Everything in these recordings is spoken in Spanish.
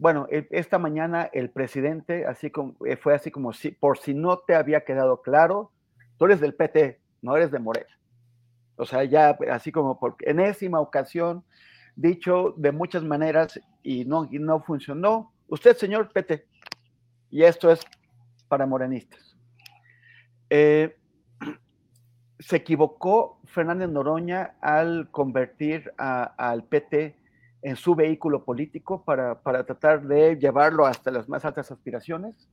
bueno, e, esta mañana el presidente, así como, eh, fue así como si, por si no te había quedado claro, tú eres del PT, no eres de Morena. O sea, ya así como por enésima ocasión, dicho de muchas maneras y no, no funcionó. Usted, señor PT, y esto es para morenistas. Eh, se equivocó Fernández Noroña al convertir al PT en su vehículo político para, tratar de llevarlo hasta las más altas aspiraciones.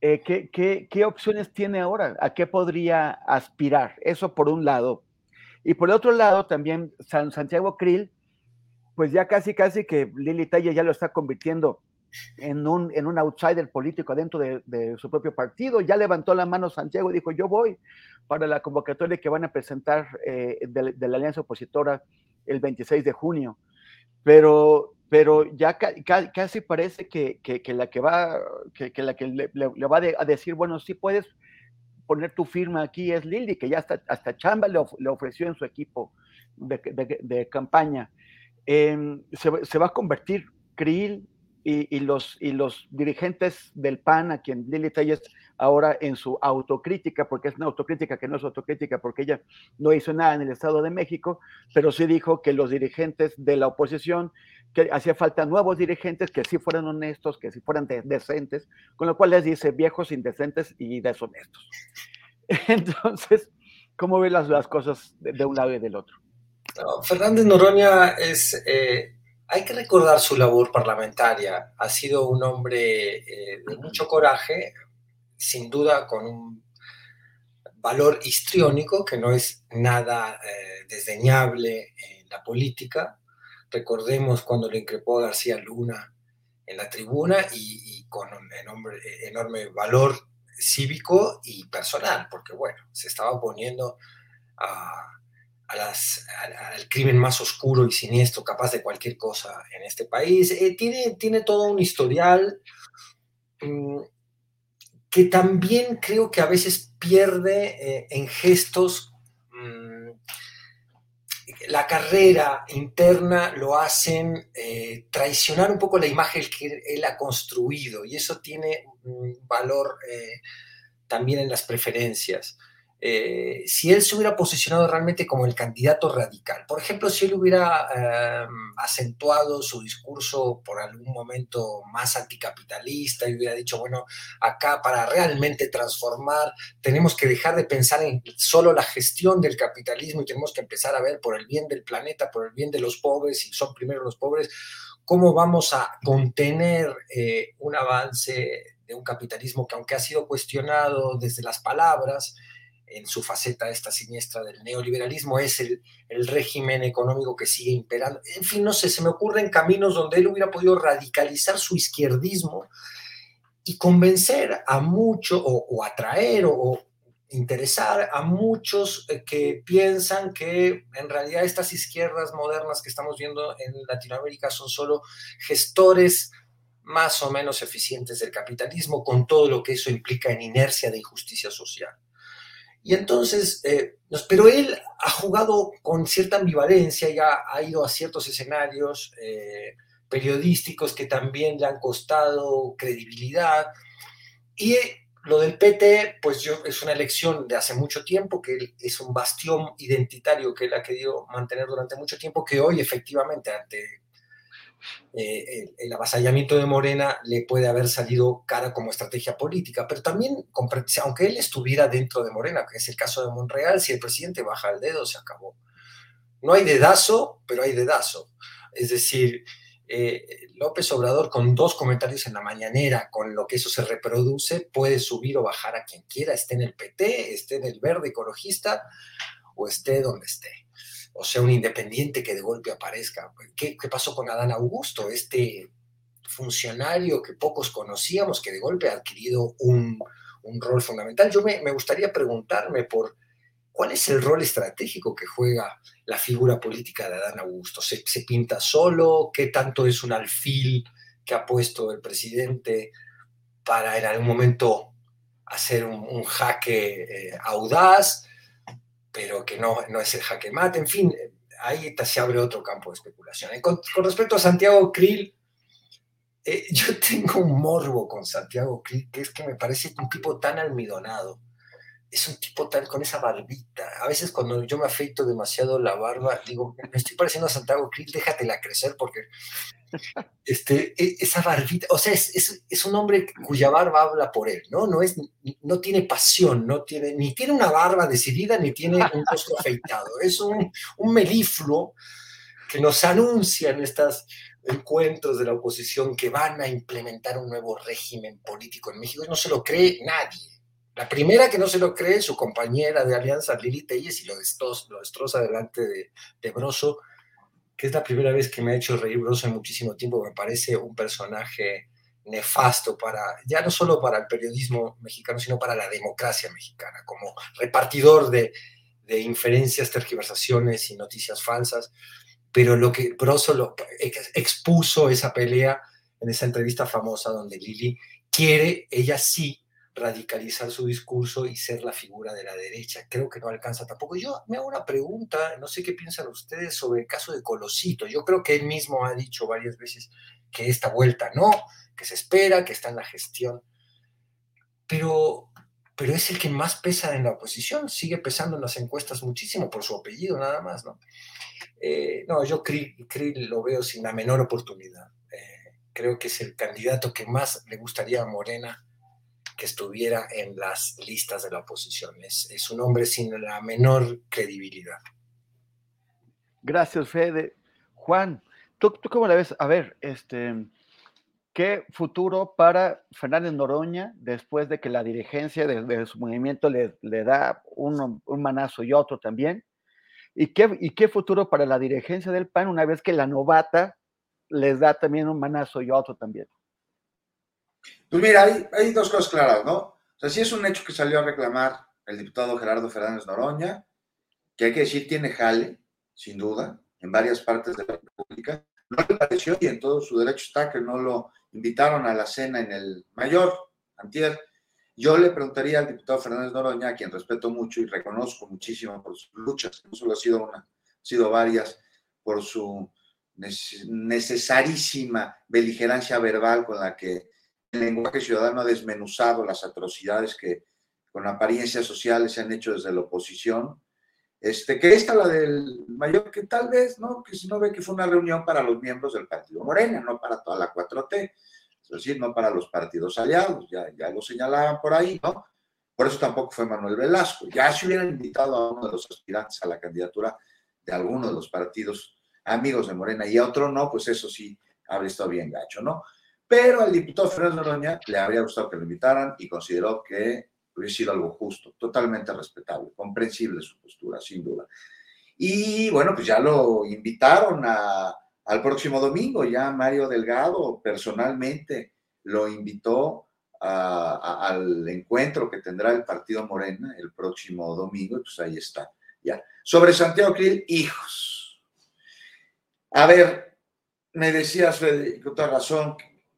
Eh, ¿qué, opciones tiene ahora? ¿A qué podría aspirar? Eso por un lado. Y por el otro lado, también San Santiago Krill, pues ya casi, casi que Lili Talla ya lo está convirtiendo en un, en un outsider político dentro de, su propio partido. Ya levantó la mano Santiago y dijo, yo voy para la convocatoria que van a presentar eh, de, la alianza opositora el 26 de junio pero, pero ya casi parece que, la que va, que, la que le, va a decir, bueno, sí puedes poner tu firma aquí es Lili, que ya hasta, hasta Chamba le, ofreció en su equipo de, campaña. Em, se, va a convertir Krill y, los, y los dirigentes del PAN, a quien Lili Telles ahora en su autocrítica, porque es una autocrítica que no es autocrítica, porque ella no hizo nada en el Estado de México, pero sí dijo que los dirigentes de la oposición, que hacía falta nuevos dirigentes que sí fueran honestos, que sí fueran decentes, con lo cual les dice viejos, indecentes y deshonestos. Entonces, ¿cómo ven las, las cosas de, un lado y del otro? Fernández Noroña es... Eh, hay que recordar su labor parlamentaria. Ha sido un hombre eh, de mucho coraje, sin duda con un valor histriónico que no es nada eh, desdeñable en la política. Recordemos cuando le increpó a García Luna en la tribuna y, con un enorme, valor cívico y personal, porque bueno, se estaba oponiendo a, al crimen más oscuro y siniestro, capaz de cualquier cosa en este país. Eh, tiene, tiene todo un historial mm, que también creo que a veces pierde eh, en gestos. Mm, la carrera interna lo hacen eh, traicionar un poco la imagen que él ha construido y eso tiene valor también en las preferencias. Eh, si él se hubiera posicionado realmente como el candidato radical. Por ejemplo, si él hubiera em, acentuado su discurso por algún momento más anticapitalista y hubiera dicho, bueno, acá para realmente transformar tenemos que dejar de pensar en solo la gestión del capitalismo y tenemos que empezar a ver por el bien del planeta, por el bien de los pobres, y son primero los pobres, cómo vamos a contener eh, un avance de un capitalismo que aunque ha sido cuestionado desde las palabras, en su faceta esta siniestra del neoliberalismo, es el, régimen económico que sigue imperando. En fin, no sé, se me ocurren caminos donde él hubiera podido radicalizar su izquierdismo y convencer a muchos, o, atraer, o, interesar a muchos eh, que piensan que en realidad estas izquierdas modernas que estamos viendo en Latinoamérica son solo gestores más o menos eficientes del capitalismo, con todo lo que eso implica en inercia de injusticia social. Y entonces, eh, pero él ha jugado con cierta ambivalencia, ya ha ido a ciertos escenarios eh, periodísticos que también le han costado credibilidad. Y lo del PT, pues yo, es una elección de hace mucho tiempo, que es un bastión identitario que él ha querido mantener durante mucho tiempo, que hoy efectivamente ante eh, el, avasallamiento de Morena le puede haber salido cara como estrategia política, pero también, aunque él estuviera dentro de Morena, que es el caso de Monreal, si el presidente baja el dedo, se acabó. No hay dedazo, pero hay dedazo. Es decir, eh, López Obrador con dos comentarios en la mañanera, con lo que eso se reproduce, puede subir o bajar a quien quiera, esté en el PT, esté en el verde ecologista o esté donde esté o sea, un independiente que de golpe aparezca. ¿Qué, pasó con Adán Augusto? Este funcionario que pocos conocíamos, que de golpe ha adquirido un, rol fundamental. Yo me, gustaría preguntarme por cuál es el rol estratégico que juega la figura política de Adán Augusto. ¿Se, pinta solo? ¿Qué tanto es un alfil que ha puesto el presidente para en algún momento hacer un, jaque eh, audaz? Pero que no, no es el jaque mate, en fin, ahí se abre otro campo de especulación. Con, respecto a Santiago Krill, eh, yo tengo un morbo con Santiago Krill, que es que me parece un tipo tan almidonado, es un tipo tan con esa barbita. A veces cuando yo me afeito demasiado la barba, digo, me estoy pareciendo a Santiago Krill, déjatela crecer porque este, e, esa barbita, o sea, es, es, un hombre cuya barba habla por él, ¿no? No, es, no tiene pasión, no tiene, ni tiene una barba decidida, ni tiene un rostro afeitado. Es un, un melifluo que nos anuncia en estos encuentros de la oposición que van a implementar un nuevo régimen político en México no se lo cree nadie. La primera que no se lo cree, su compañera de alianza, Lili Telles, y lo destroza, lo destroza delante de, de Broso, que es la primera vez que me ha hecho reír Broso en muchísimo tiempo, me parece un personaje nefasto para, ya no solo para el periodismo mexicano, sino para la democracia mexicana, como repartidor de, de inferencias, tergiversaciones y noticias falsas. Pero lo que Broso expuso esa pelea en esa entrevista famosa donde Lili quiere, ella sí, radicalizar su discurso y ser la figura de la derecha. Creo que no alcanza tampoco. Yo me hago una pregunta, no sé qué piensan ustedes sobre el caso de Colosito. Yo creo que él mismo ha dicho varias veces que esta vuelta no, que se espera, que está en la gestión. Pero, pero es el que más pesa en la oposición, sigue pesando en las encuestas muchísimo por su apellido nada más, ¿no? Eh, no, yo Krill, lo veo sin la menor oportunidad. Eh, creo que es el candidato que más le gustaría a Morena que estuviera en las listas de la oposición. Es, un hombre sin la menor credibilidad. Gracias, Fede. Juan, ¿tú, cómo la ves? A ver, este, ¿qué futuro para Fernández Noroña después de que la dirigencia de, su movimiento le, da un, manazo y otro también? ¿Y qué, ¿Y qué futuro para la dirigencia del PAN una vez que la novata les da también un manazo y otro también? Pues mira, hay, dos cosas claras, ¿no? O sea, sí es un hecho que salió a reclamar el diputado Gerardo Fernández Noroña, que hay que decir tiene jale, sin duda, en varias partes de la República. No le pareció y en todo su derecho está que no lo invitaron a la cena en el mayor, antier. Yo le preguntaría al diputado Fernández Noroña, a quien respeto mucho y reconozco muchísimo por sus luchas, no solo ha sido una, ha sido varias, por su necesarísima beligerancia verbal con la que lenguaje ciudadano ha desmenuzado las atrocidades que con apariencias sociales se han hecho desde la oposición. Este, que esta, la del mayor, que tal vez, ¿no? Que si no ve que fue una reunión para los miembros del Partido Morena, no para toda la 4T, es decir, no para los partidos aliados, ya, ya lo señalaban por ahí, ¿no? Por eso tampoco fue Manuel Velasco. Ya se hubieran invitado a uno de los aspirantes a la candidatura de alguno de los partidos amigos de Morena y a otro no, pues eso sí habría estado bien gacho, ¿no? Pero al diputado Fernando Noroña le habría gustado que lo invitaran y consideró que hubiera sido algo justo, totalmente respetable, comprensible su postura, sin duda. Y bueno, pues ya lo invitaron al próximo domingo, ya Mario Delgado personalmente lo invitó al encuentro que tendrá el Partido Morena el próximo domingo, y pues ahí está, ya. Sobre Santiago Krill, hijos. A ver, me decías, Fede, con toda razón,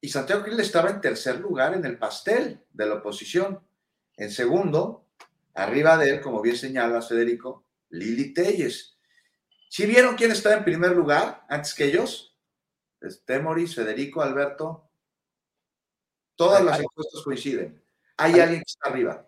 y Santiago Krill estaba en tercer lugar en el pastel de la oposición. En segundo, arriba de él, como bien señala Federico, Lili Telles. ¿Sí vieron quién estaba en primer lugar antes que ellos? Temoris, Federico, Alberto. Todas las encuestas coinciden. Hay alguien que está arriba.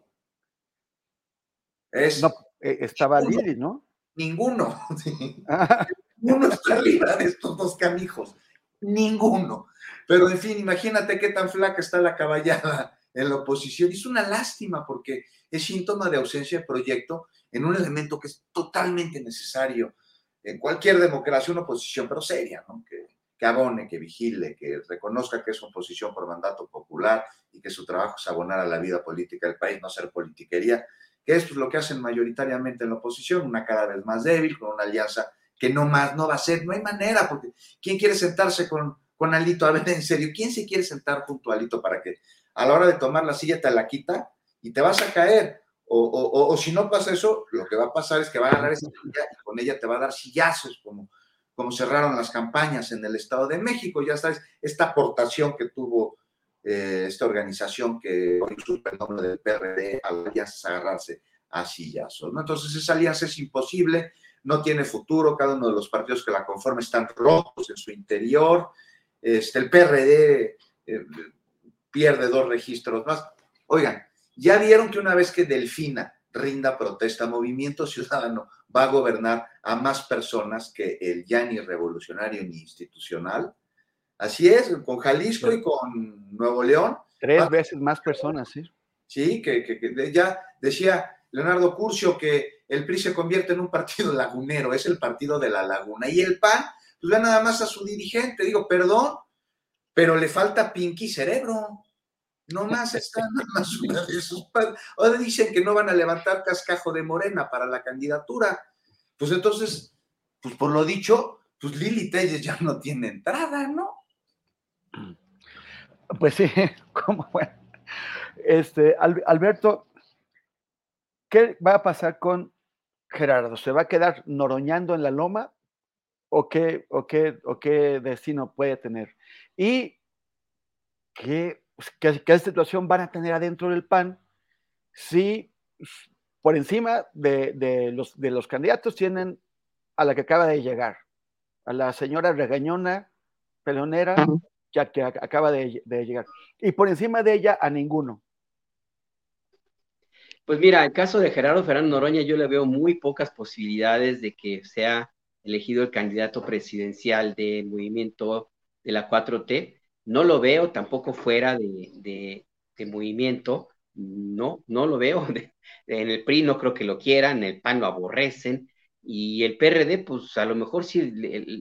Es No, eh, estaba Ninguno. Lili, ¿no? ninguno. Ninguno está arriba de estos dos canijos. Ninguno. Pero en fin, imagínate qué tan flaca está la caballada en la oposición. Es una lástima porque es síntoma de ausencia de proyecto en un elemento que es totalmente necesario en cualquier democracia, una oposición, pero seria, ¿no? Que, abone, que vigile, que reconozca que es oposición por mandato popular y que su trabajo es abonar a la vida política del país, no ser politiquería, que es lo que hacen mayoritariamente en la oposición, una cada vez más débil, con una alianza que no más no va a ser, no hay manera, porque ¿quién quiere sentarse con, con Alito? A ver, en serio, ¿quién se quiere sentar junto a Alito para que a la hora de tomar la silla te la quita y te vas a caer? O, o- o- si no pasa eso, lo que va a pasar es que va a ganar esa silla y con ella te va a dar sillazos, como, como cerraron las campañas en el Estado de México, ya sabes, esta aportación que tuvo eh, esta organización que hoy el nombre del PRD, a la agarrarse a sillazos, ¿no? Entonces esa alianza es imposible, no tiene futuro, cada uno de los partidos que la conforman están rotos en su interior, este, el PRD eh, pierde dos registros más. Oigan, ya vieron que una vez que Delfina rinda protesta, Movimiento Ciudadano va a gobernar a más personas que el ya ni revolucionario ni institucional. Así es, con Jalisco y con Nuevo León, Tres Ah. veces más personas, sí. Sí, que, que- ya decía Leonardo Curcio que el PRI se convierte en un partido lagunero, es el partido de la laguna. Y el PAN, pues ve nada más a su dirigente, digo, perdón, pero le falta Pinky cerebro. No más está nada más una de sus padres. Ahora dicen que no van a levantar cascajo de morena para la candidatura. Pues entonces, pues por lo dicho, pues Lili Telles ya no tiene entrada, ¿no? Pues sí, como bueno. Este, Al- Alberto, ¿qué va a pasar con Gerardo? ¿Se va a quedar noroñando en la loma? ¿O qué, o qué, o qué destino puede tener? ¿Y qué, pues, qué, qué situación van a tener adentro del PAN si por encima de, de los, de los candidatos tienen a la que acaba de llegar, a la señora regañona, pelonera, que, que ac- acaba de, de llegar. Y por encima de ella a ninguno. Pues mira, el caso de Gerardo Fernández Noroña, yo le veo muy pocas posibilidades de que sea elegido el candidato presidencial del movimiento de la 4T. No lo veo tampoco fuera de, de- movimiento. No, no lo veo. En el PRI no creo que lo quieran, en el PAN lo aborrecen. Y el PRD, pues a lo mejor sí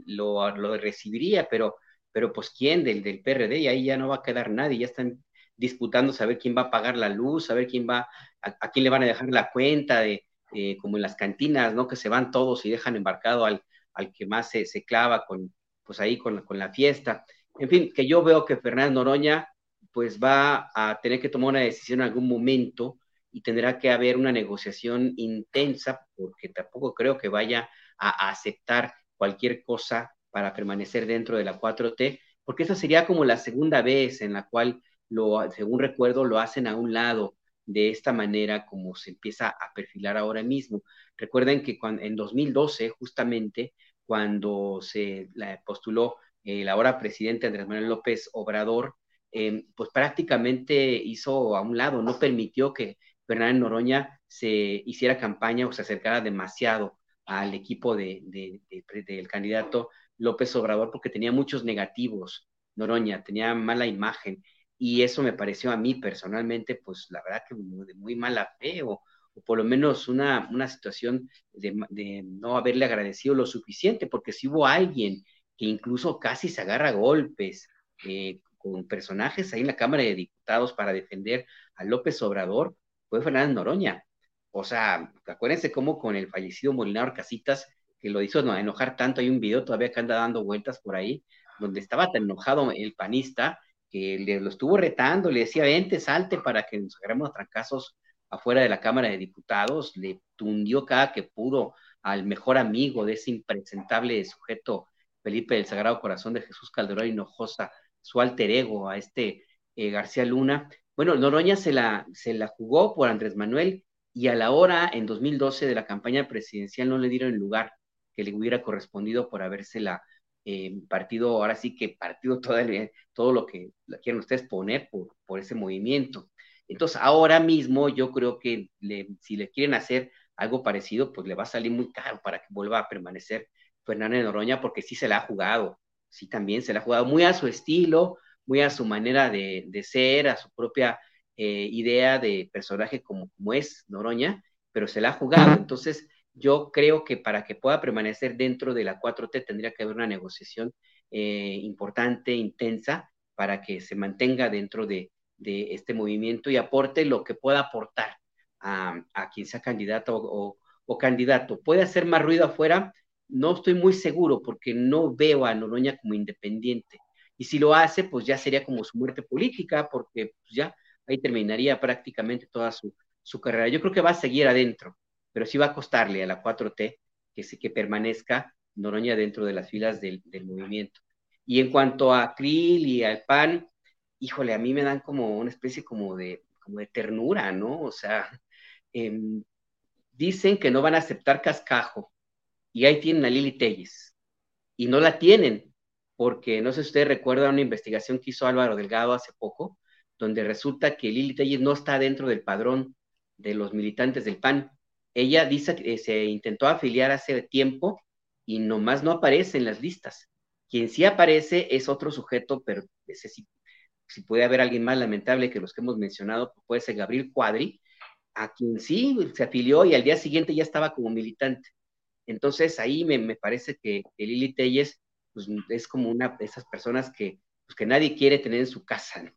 lo, lo recibiría, pero, pero pues ¿quién del, del PRD? Y ahí ya no va a quedar nadie, ya están disputando saber quién va a pagar la luz, saber quién va, a quién le van a dejar la cuenta, de, eh, como en las cantinas, ¿no? Que se van todos y dejan embarcado al, al que más se, clava con, pues ahí con, con la fiesta. En fin, que yo veo que Fernández Noroña pues va a tener que tomar una decisión en algún momento y tendrá que haber una negociación intensa porque tampoco creo que vaya a, a aceptar cualquier cosa para permanecer dentro de la 4T, porque esa sería como la segunda vez en la cual lo, según recuerdo, lo hacen a un lado. De esta manera como se empieza a perfilar ahora mismo. Recuerden que en 2012, justamente, cuando se postuló el ahora presidente Andrés Manuel López Obrador, em, pues prácticamente hizo a un lado, no permitió que Fernández Noroña se hiciera campaña o se acercara demasiado al equipo de, del candidato López Obrador porque tenía muchos negativos, Noroña, tenía mala imagen y eso me pareció a mí personalmente, pues la verdad que de muy mala fe o, por lo menos una, una situación de, no haberle agradecido lo suficiente, porque si hubo alguien que incluso casi se agarra golpes eh, con personajes ahí en la Cámara de Diputados para defender a López Obrador, fue Fernández Noroña. O sea, acuérdense cómo con el fallecido Molinaro Casitas, que lo hizo enojar tanto, hay un video todavía que anda dando vueltas por ahí, donde estaba tan enojado el panista, que le, lo estuvo retando, le decía, vente, salte para que nos agarremos trancazos afuera de la Cámara de Diputados, le tundió cada que pudo al mejor amigo de ese impresentable sujeto, Felipe del Sagrado Corazón de Jesús Calderón Hinojosa, su alter ego, a este eh, García Luna. Bueno, Noroña se la, se la jugó por Andrés Manuel y a la hora, en 2012, de la campaña presidencial no le dieron el lugar que le hubiera correspondido por habérsela eh, partido, ahora sí que partido todo, todo lo que quieran ustedes poner por, por ese movimiento. Entonces, ahora mismo yo creo que si le quieren hacer algo parecido, pues le va a salir muy caro para que vuelva a permanecer Fernández Noroña, porque sí se la ha jugado, sí también se la ha jugado muy a su estilo, muy a su manera de, de ser, a su propia eh, idea de personaje como, como es Noroña, pero se la ha jugado. Entonces, yo creo que para que pueda permanecer dentro de la 4T tendría que haber una negociación eh, importante, intensa, para que se mantenga dentro de, este movimiento y aporte lo que pueda aportar a, quien sea candidato o, candidato. ¿Puede hacer más ruido afuera? No estoy muy seguro porque no veo a Noroña como independiente. Y si lo hace, pues ya sería como su muerte política, porque pues, ya ahí terminaría prácticamente toda su carrera. Yo creo que va a seguir adentro pero sí va a costarle a la 4T que, que permanezca Noroña dentro de las filas del, movimiento. Y en cuanto a Krill y al PAN, híjole, a mí me dan como una especie como de, como de ternura, ¿no? O sea, em, dicen que no van a aceptar cascajo y ahí tienen a Lili Telles y no la tienen porque no sé si ustedes recuerdan una investigación que hizo Álvaro Delgado hace poco, donde resulta que Lili Telles no está dentro del padrón de los militantes del PAN ella dice que se intentó afiliar hace tiempo y nomás no aparece en las listas. Quien sí aparece es otro sujeto, pero ese sí, si puede haber alguien más lamentable que los que hemos mencionado, pues puede ser Gabriel Cuadri, a quien sí se afilió y al día siguiente ya estaba como militante. Entonces ahí me, parece que, Lili Telles pues, es como una de esas personas que, pues, que nadie quiere tener en su casa.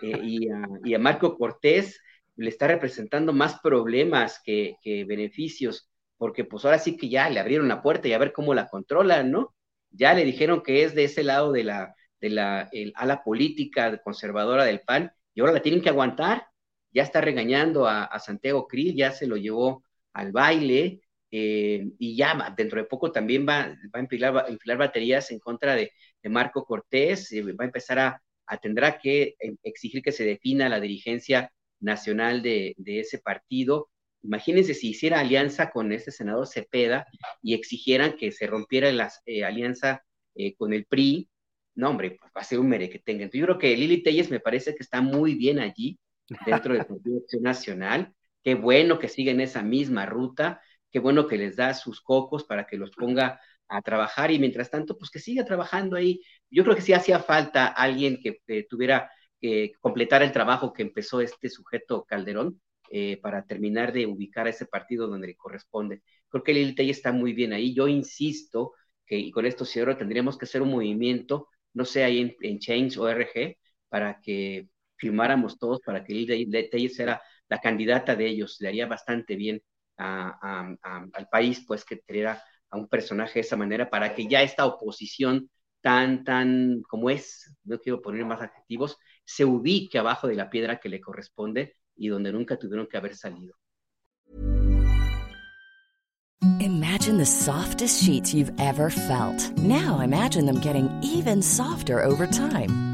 Eh, y, a, Marco Cortés, le está representando más problemas que, beneficios, porque pues ahora sí que ya le abrieron la puerta y a ver cómo la controlan, ¿no? Ya le dijeron que es de ese lado de la, de la ala política conservadora del PAN y ahora la tienen que aguantar. Ya está regañando a, Santiago Krill, ya se lo llevó al baile eh, y ya dentro de poco también va, va a enfilar baterías en contra de, Marco Cortés, eh, va a empezar a, a, tendrá que eh, exigir que se defina la dirigencia nacional de, ese partido. Imagínense si hiciera alianza con este senador Cepeda y exigieran que se rompiera la eh, alianza eh, con el PRI, no, hombre, pues va a ser un mere que tengan. Yo creo que Lili Telles me parece que está muy bien allí, dentro del Partido Nacional. Qué bueno que siguen esa misma ruta, qué bueno que les da sus cocos para que los ponga a trabajar y mientras tanto, pues que siga trabajando ahí. Yo creo que sí hacía falta alguien que tuviera completar el trabajo que empezó este sujeto Calderón eh, para terminar de ubicar a ese partido donde le corresponde. Creo que Lili está muy bien ahí. Yo insisto que, y con esto cierro, tendríamos que hacer un movimiento, no sé, ahí en, en Change ORG, para que firmáramos todos, para que Lili Telles sea la candidata de ellos. Le haría bastante bien al país, pues, que tuviera a un personaje de esa manera, para que ya esta oposición tan, tan como es, no quiero poner más adjetivos, se ubique abajo de la piedra que le corresponde y donde nunca tuvieron que haber salido. Imagine the softest sheets you've ever felt. Now imagine them getting even softer over time.